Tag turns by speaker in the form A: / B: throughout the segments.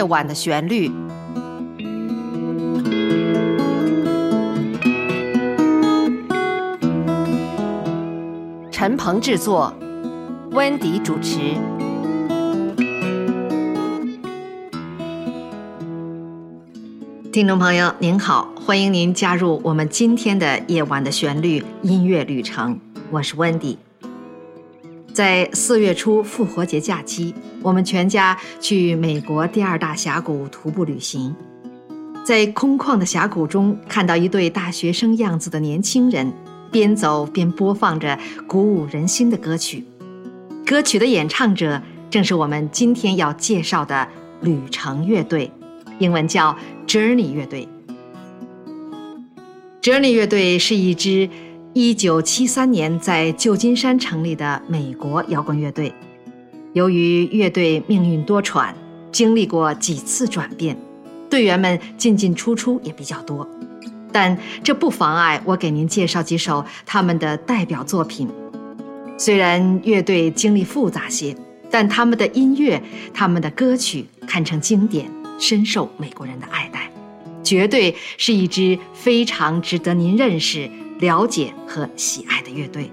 A: 夜晚的旋律。陈鹏制作，温迪主持。听众朋友您好，欢迎您加入我们今天的夜晚的旋律音乐旅程，我是温迪。在四月初复活节假期，我们全家去美国第二大峡谷徒步旅行，在空旷的峡谷中，看到一对大学生样子的年轻人。边走边播放着鼓舞人心的歌曲，歌曲的演唱者正是我们今天要介绍的旅程乐队，英文叫 Journey 乐队。Journey 乐队是一支1973年在旧金山成立的美国摇滚乐队。由于乐队命运多舛，经历过几次转变，队员们进进出出也比较多。但这不妨碍我给您介绍几首他们的代表作品。虽然乐队经历复杂些，但他们的音乐、他们的歌曲堪称经典，深受美国人的爱戴，绝对是一支非常值得您认识、了解和喜爱的乐队。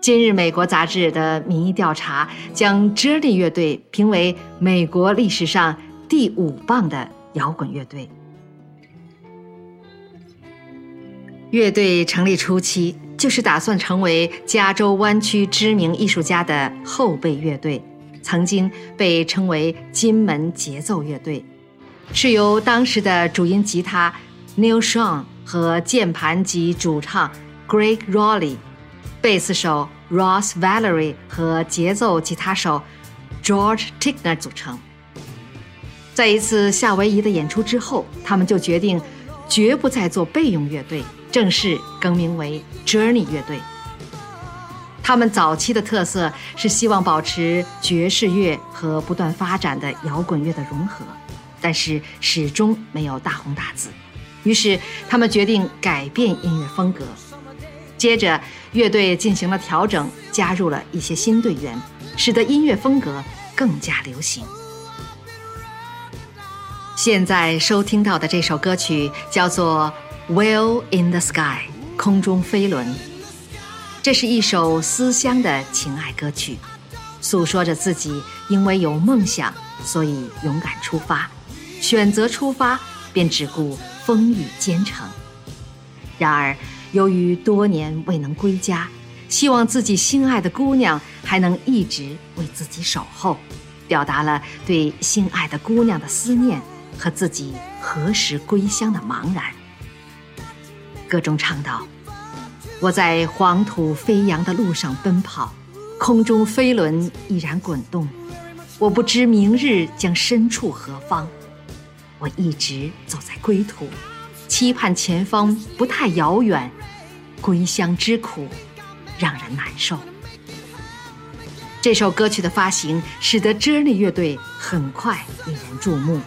A: 今日美国杂志的民意调查将 Journey 乐队评为美国历史上第五棒的摇滚乐队。乐队成立初期就是打算成为加州湾区知名艺术家的后备乐队，曾经被称为“金门节奏乐队”，是由当时的主音吉他 Neil Sean 和键盘及主唱 Greg Rowley、贝斯手 Ross Valerie 和节奏吉他手 George Tickner 组成。在一次夏威夷的演出之后，他们就决定绝不再做备用乐队。正式更名为 Journey 乐队。他们早期的特色是希望保持爵士乐和不断发展的摇滚乐的融合，但是始终没有大红大紫。于是他们决定改变音乐风格。接着，乐队进行了调整，加入了一些新队员，使得音乐风格更加流行。现在收听到的这首歌曲叫做。Well in the sky，空中飞轮。这是一首思乡的情爱歌曲，诉说着自己因为有梦想，所以勇敢出发，选择出发便只顾风雨兼程。然而，由于多年未能归家，希望自己心爱的姑娘还能一直为自己守候，表达了对心爱的姑娘的思念和自己何时归乡的茫然。歌中唱道：“我在黄土飞扬的路上奔跑，空中飞轮依然滚动。我不知明日将身处何方，我一直走在归途，期盼前方不太遥远。归乡之苦，让人难受。”这首歌曲的发行，使得 Journey 乐队很快引人注目。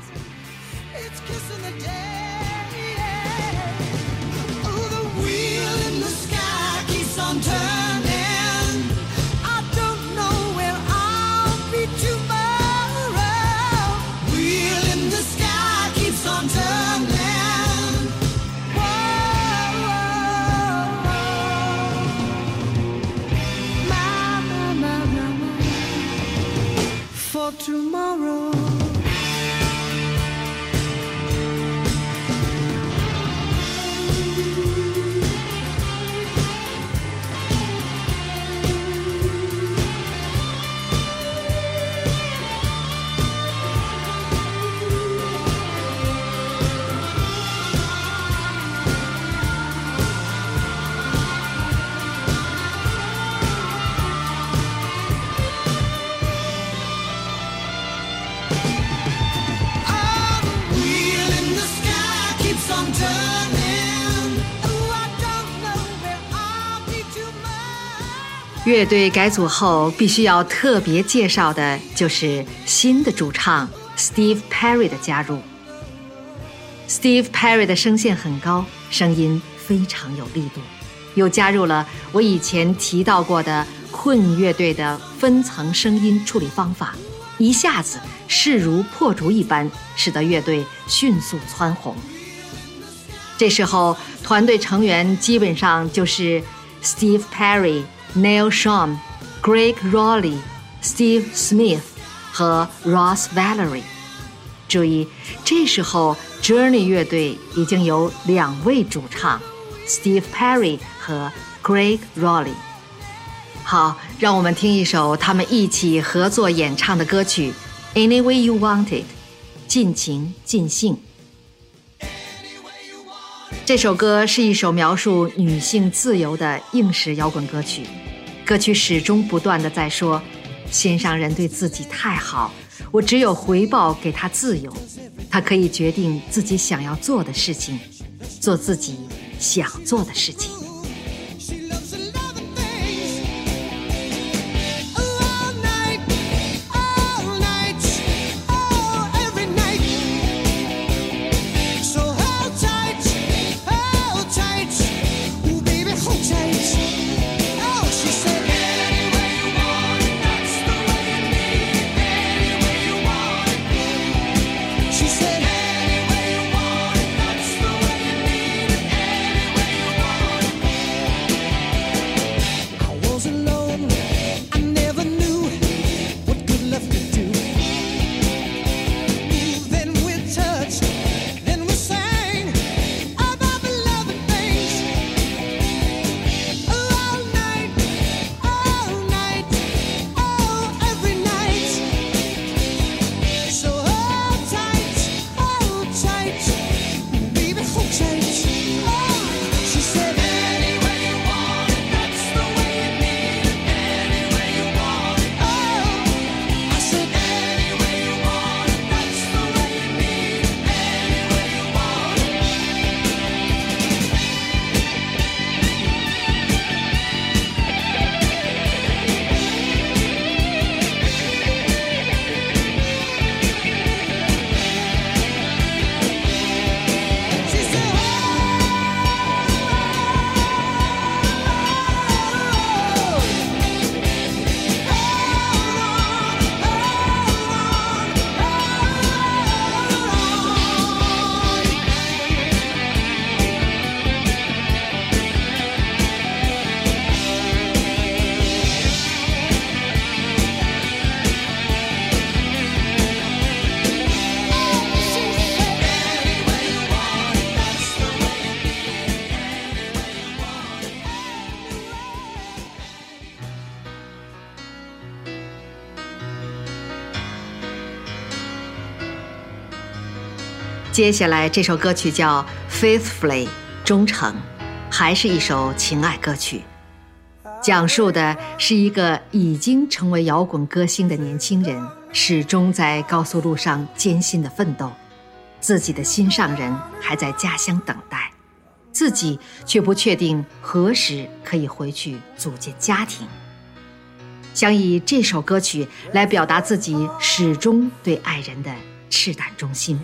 A: 乐队改组后，必须要特别介绍的就是新的主唱 Steve Perry 的加入。Steve Perry 的声线很高，声音非常有力度，又加入了我以前提到过的困乐队的分层声音处理方法，一下子势如破竹一般，使得乐队迅速蹿红。这时候，团队成员基本上就是 Steve Perry、Neil Schon、Greg Rowley、Steve Smith 和 Ross Valerie。注意，这时候 Journey 乐队已经有两位主唱，Steve Perry 和 Greg Rowley。好，让我们听一首他们一起合作演唱的歌曲《Any Way You Want It》，尽情尽兴。这首歌是一首描述女性自由的应时摇滚歌曲，歌曲始终不断的在说，心上人对自己太好，我只有回报给他自由，他可以决定自己想要做的事情，做自己想做的事情。接下来这首歌曲叫《Faithfully》，忠诚，还是一首情爱歌曲，讲述的是一个已经成为摇滚歌星的年轻人，始终在高速路上艰辛的奋斗，自己的心上人还在家乡等待，自己却不确定何时可以回去组建家庭，想以这首歌曲来表达自己始终对爱人的赤胆忠心。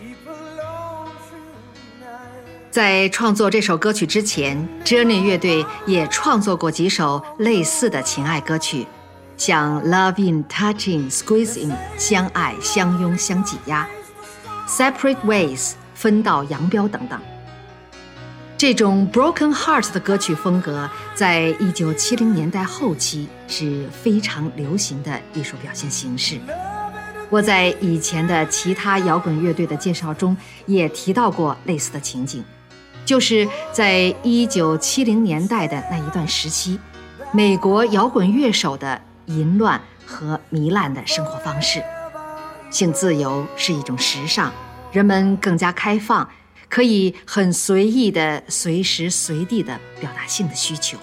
A: 在创作这首歌曲之前，Journey 乐队也创作过几首类似的情爱歌曲，像《Love In Touching Squeezing》相爱相拥相挤压，《Separate Ways》分道扬镳等等。这种 Broken Heart 的歌曲风格，在一九七零年代后期是非常流行的艺术表现形式。我在以前的其他摇滚乐队的介绍中也提到过类似的情景。就是在一九七零年代的那一段时期，美国摇滚乐手的淫乱和糜烂的生活方式。性自由是一种时尚，人们更加开放，可以很随意的、随时随地的表达性的需求。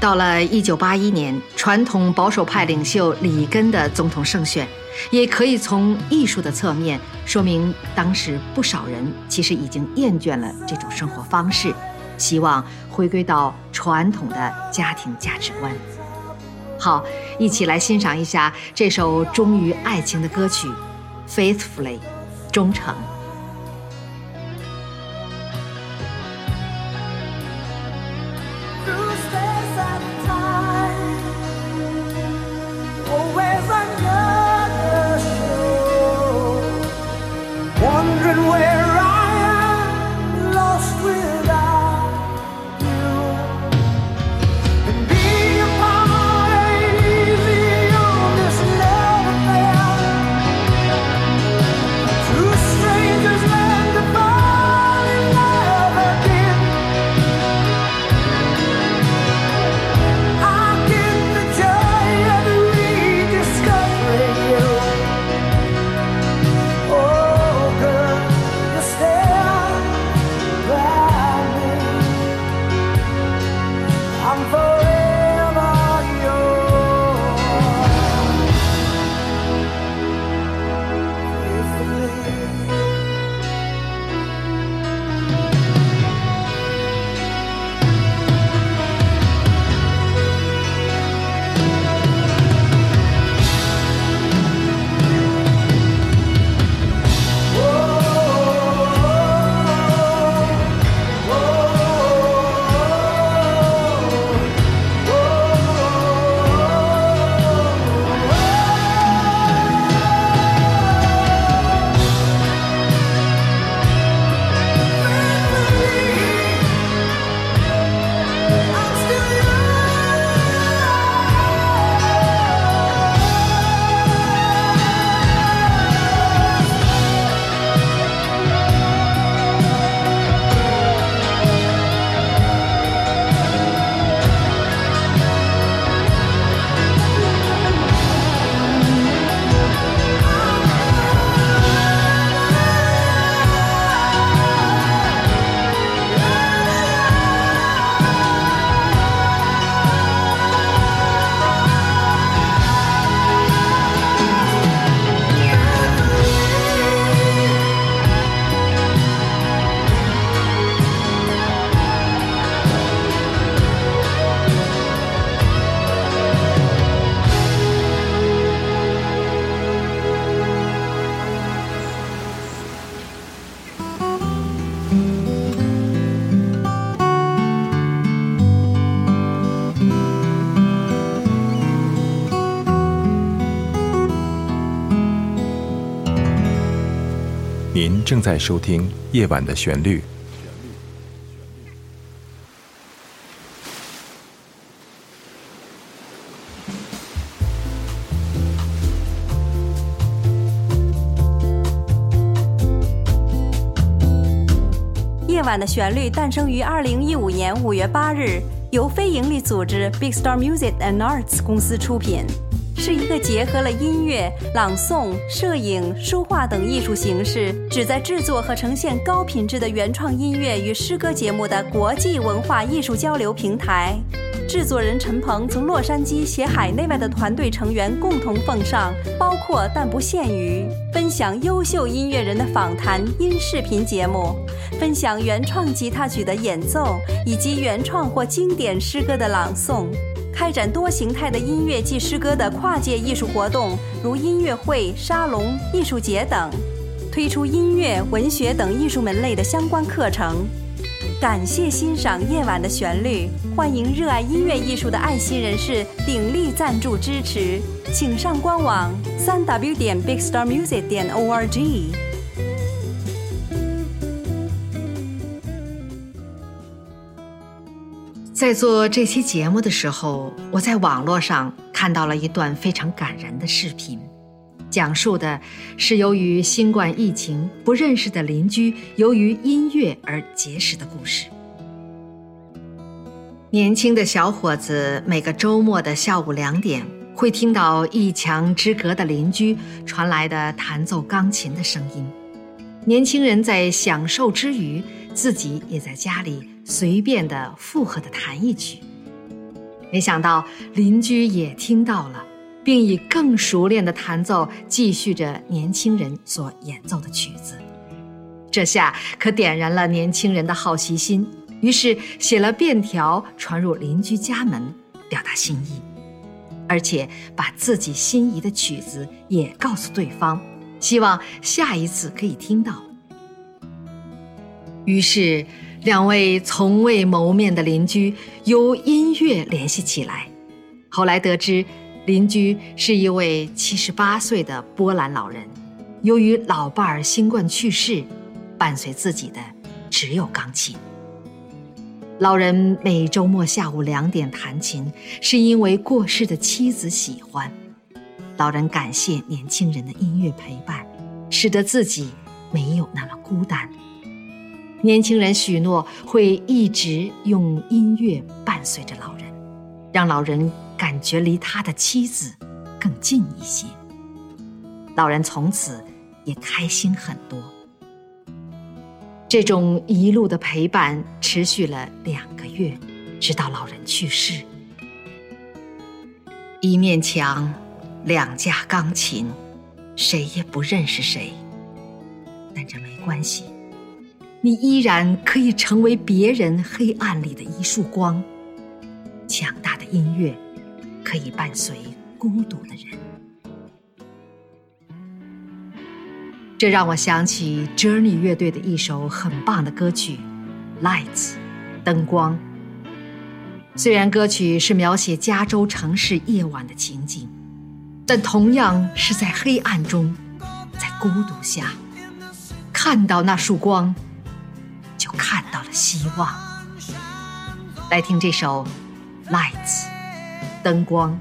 A: 到了一九八一年，传统保守派领袖里根的总统胜选。也可以从艺术的侧面说明，当时不少人其实已经厌倦了这种生活方式，希望回归到传统的家庭价值观。好，一起来欣赏一下这首忠于爱情的歌曲《Faithfully》，忠诚。
B: 正在收听《夜晚的旋律》。
C: 夜晚的旋律诞生于二零一五年五月八日，由非营利组织 Big Star Music and Arts 公司出品。是一个结合了音乐、朗诵、摄影、书画等艺术形式，旨在制作和呈现高品质的原创音乐与诗歌节目的国际文化艺术交流平台。制作人陈鹏从洛杉矶携海内外的团队成员共同奉上，包括但不限于分享优秀音乐人的访谈音视频节目，分享原创吉他曲的演奏，以及原创或经典诗歌的朗诵。开展多形态的音乐及诗歌的跨界艺术活动，如音乐会、沙龙、艺术节等；推出音乐、文学等艺术门类的相关课程。感谢欣赏夜晚的旋律，欢迎热爱音乐艺术的爱心人士鼎力赞助支持，请上官网：三 w 点 bigstarmusic 点 org。
A: 在做这期节目的时候，我在网络上看到了一段非常感人的视频，讲述的是由于新冠疫情不认识的邻居由于音乐而结识的故事。年轻的小伙子每个周末的下午两点，会听到一墙之隔的邻居传来的弹奏钢琴的声音，年轻人在享受之余，自己也在家里。随便的附和的弹一曲，没想到邻居也听到了，并以更熟练的弹奏继续着年轻人所演奏的曲子。这下可点燃了年轻人的好奇心，于是写了便条传入邻居家门，表达心意，而且把自己心仪的曲子也告诉对方，希望下一次可以听到。于是。两位从未谋面的邻居由音乐联系起来，后来得知，邻居是一位七十八岁的波兰老人。由于老伴儿新冠去世，伴随自己的只有钢琴。老人每周末下午两点弹琴，是因为过世的妻子喜欢。老人感谢年轻人的音乐陪伴，使得自己没有那么孤单。年轻人许诺会一直用音乐伴随着老人，让老人感觉离他的妻子更近一些。老人从此也开心很多。这种一路的陪伴持续了两个月，
D: 直到老人去世。一面墙，两架钢琴，谁也不认识谁。但这没关系，你依然可以成为别人黑暗里的一束光。强大的音乐可以伴随孤独的人。这让我想起 Journey 乐队的一首很棒的歌曲《Lights》，灯光。虽然歌曲是描写加州城市夜晚的情景，但同样是在黑暗中，在孤独下，看到那束光，就看到了希望。来听这首《Lights》，灯光。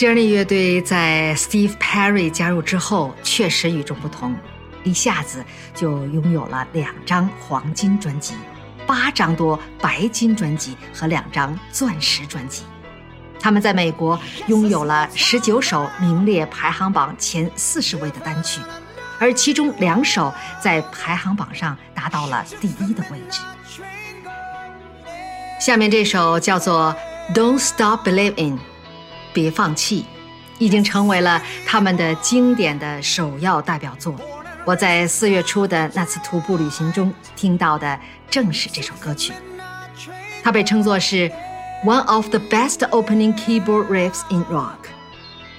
D: Journey 乐队在 Steve Perry 加入之后，确实与众不同，一下子就拥有了两张黄金专辑、八张多白金专辑和两张钻石专辑。他们在美国拥有了十九首名列排行榜前四十位的单曲，而其中两首在排行榜上达到了第一的位置。下面这首叫做《Don't Stop Believing》。别放弃，已经成为了他们的经典的首要代表作。我在四月初的那次徒步旅行中听到的正是这首歌曲，它被称作是 one of the best opening keyboard riffs in rock，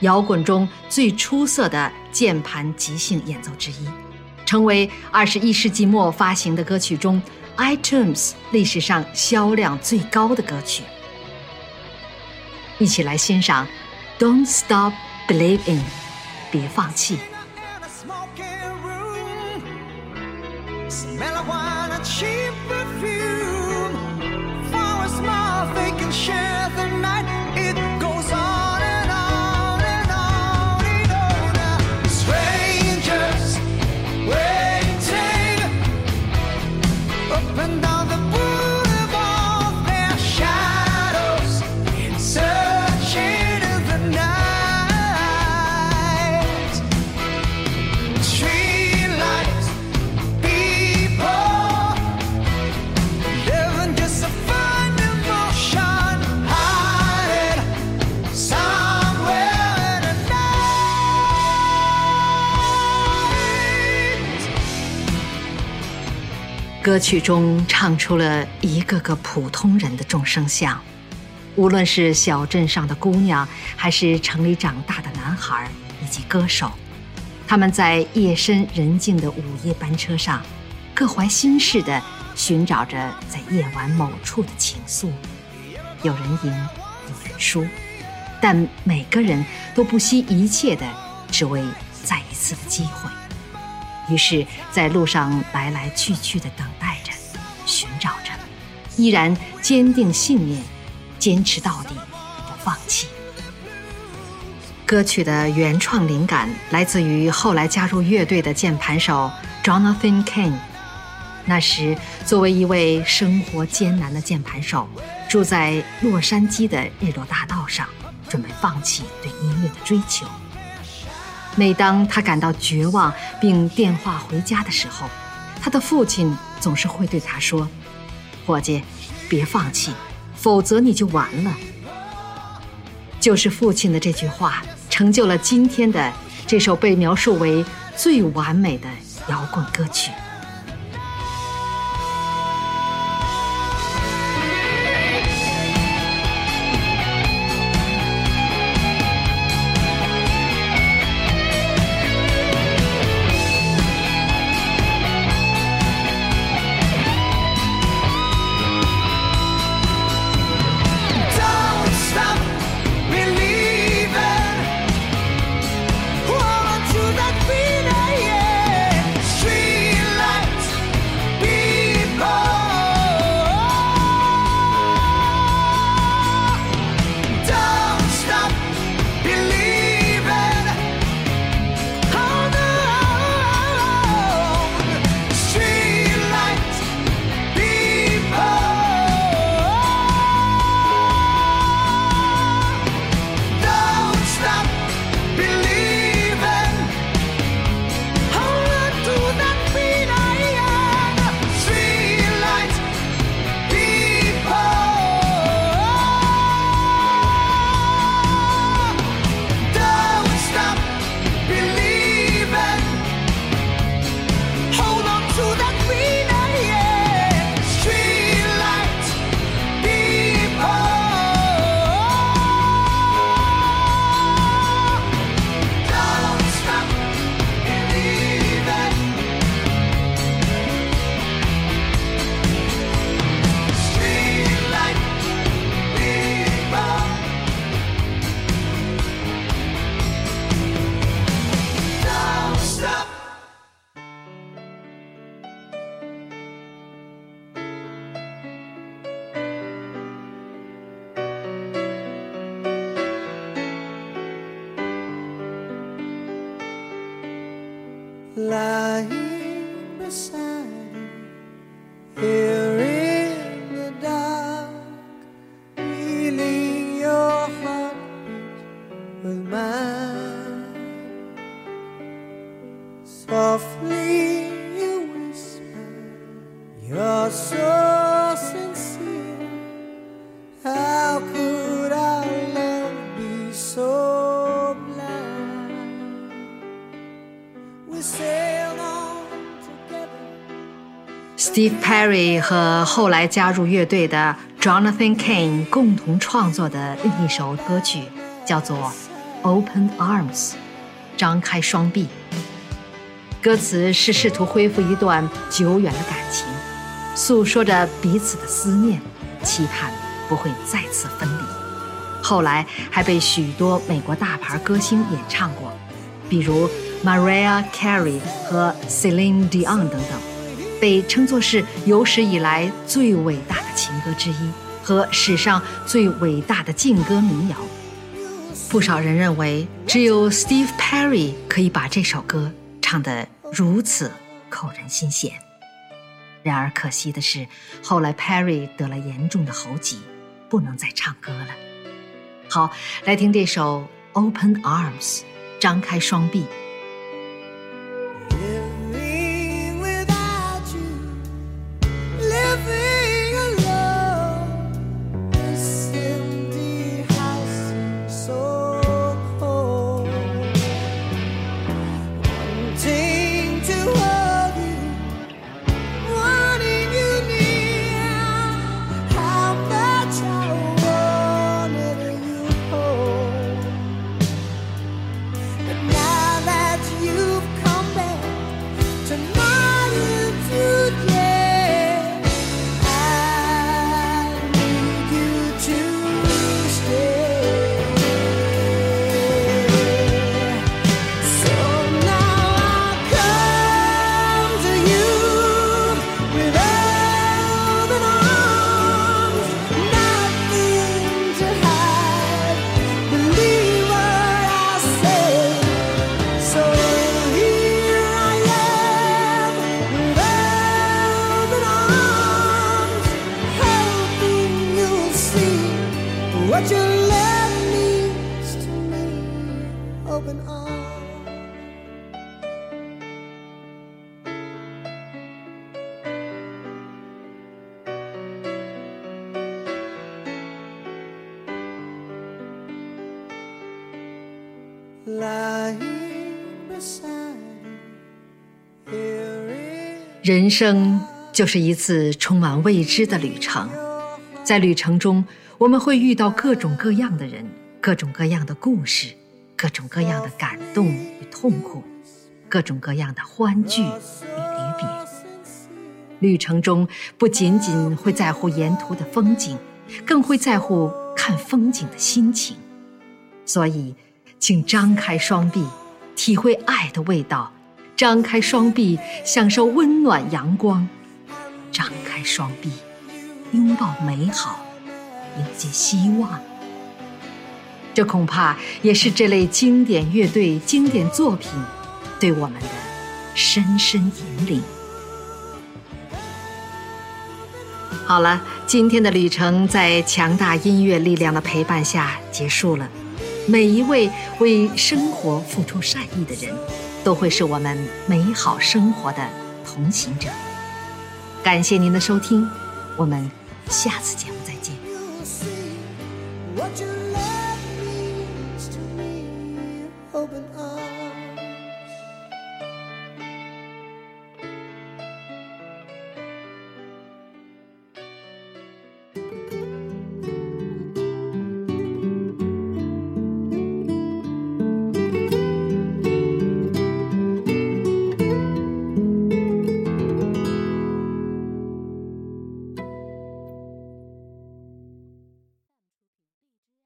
D: 摇滚中最出色的键盘即兴演奏之一，成为二十一世纪末发行的歌曲中 iTunes 历史上销量最高的歌曲。一起来欣赏，Don't stop believing，别放弃。
A: 歌曲中唱出了一个个普通人的众生相，无论是小镇上的姑娘，还是城里长大的男孩，以及歌手，他们在夜深人静的午夜班车上，各怀心事地寻找着在夜晚某处的情愫。有人赢，有人输，但每个人都不惜一切的，只为再一次的机会。于是，在路上来来去去的等待着，寻找着，依然坚定信念，坚持到底，不放弃。歌曲的原创灵感来自于后来加入乐队的键盘手 Jonathan Cain。那时，作为一位生活艰难的键盘手，住在洛杉矶的日落大道上，准备放弃对音乐的追求。每当他感到绝望并电话回家的时候，他的父亲总是会对他说：“伙计，别放弃，否则你就完了。”就是父亲的这句话，成就了今天的这首被描述为最完美的摇滚歌曲。Steve Perry 和后来加入乐队的 Jonathan Cain 共同创作的另一首歌曲，叫做《Open Arms》，张开双臂。歌词是试图恢复一段久远的感情，诉说着彼此的思念，期盼不会再次分离。后来还被许多美国大牌歌星演唱过，比如 Mariah Carey 和 Celine Dion 等等。被称作是有史以来最伟大的情歌之一和史上最伟大的劲歌民谣。不少人认为，只有 Steve Perry 可以把这首歌唱得如此扣人心弦。然而可惜的是，后来 Perry 得了严重的喉疾，不能再唱歌了。好，来听这首《Open Arms》，张开双臂。人生就是一次充满未知的旅程，在旅程中，我们会遇到各种各样的人，各种各样的故事，各种各样的感动与痛苦，各种各样的欢聚与离别。旅程中不仅仅会在乎沿途的风景，更会在乎看风景的心情。所以，请张开双臂，体会爱的味道；张开双臂，享受温暖阳光；张开双臂，拥抱美好，迎接希望。这恐怕也是这类经典乐队、经典作品对我们的深深引领。好了，今天的旅程在强大音乐力量的陪伴下结束了。每一位为生活付出善意的人，都会是我们美好生活的同行者。感谢您的收听，我们下次见。